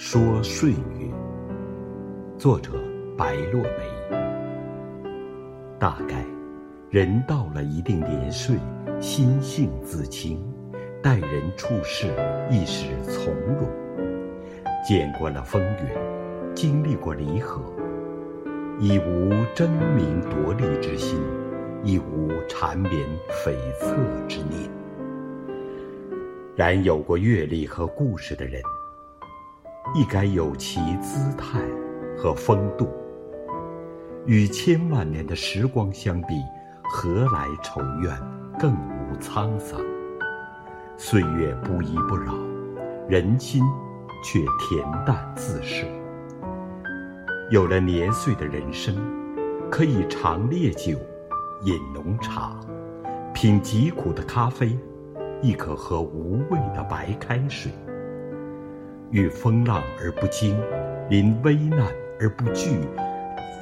说岁月，作者白落梅。大概，人到了一定年岁，心性自清，待人处事亦是从容。见惯了风云，经历过离合，已无争名夺利之心，亦无缠绵悱恻之念。然有过阅历和故事的人。亦该有其姿态和风度。与千万年的时光相比，何来愁怨，更无沧桑。岁月不依不饶，人心却恬淡自适。有了年岁的人生，可以尝烈酒，饮浓茶，品极苦的咖啡，亦可喝无味的白开水。遇风浪而不惊，临危难而不惧，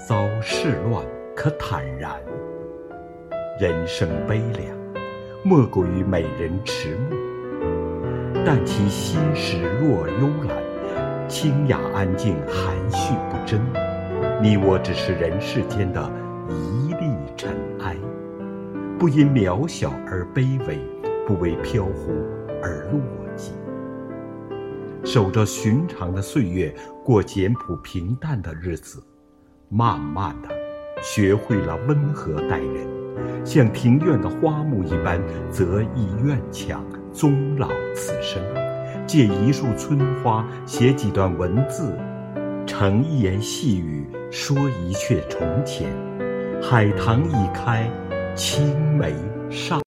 遭世乱可坦然。人生悲凉，莫过于美人迟暮。但其心事若幽兰，清雅安静，含蓄不争。你我只是人世间的一粒尘埃，不因渺小而卑微，不为飘忽而落寂。守着寻常的岁月，过简朴平淡的日子，慢慢的学会了温和待人，像庭院的花木一般，择一院墙，终老此生。借一束春花，写几段文字，成一言细语，说一阙从前。海棠已开，青梅尚。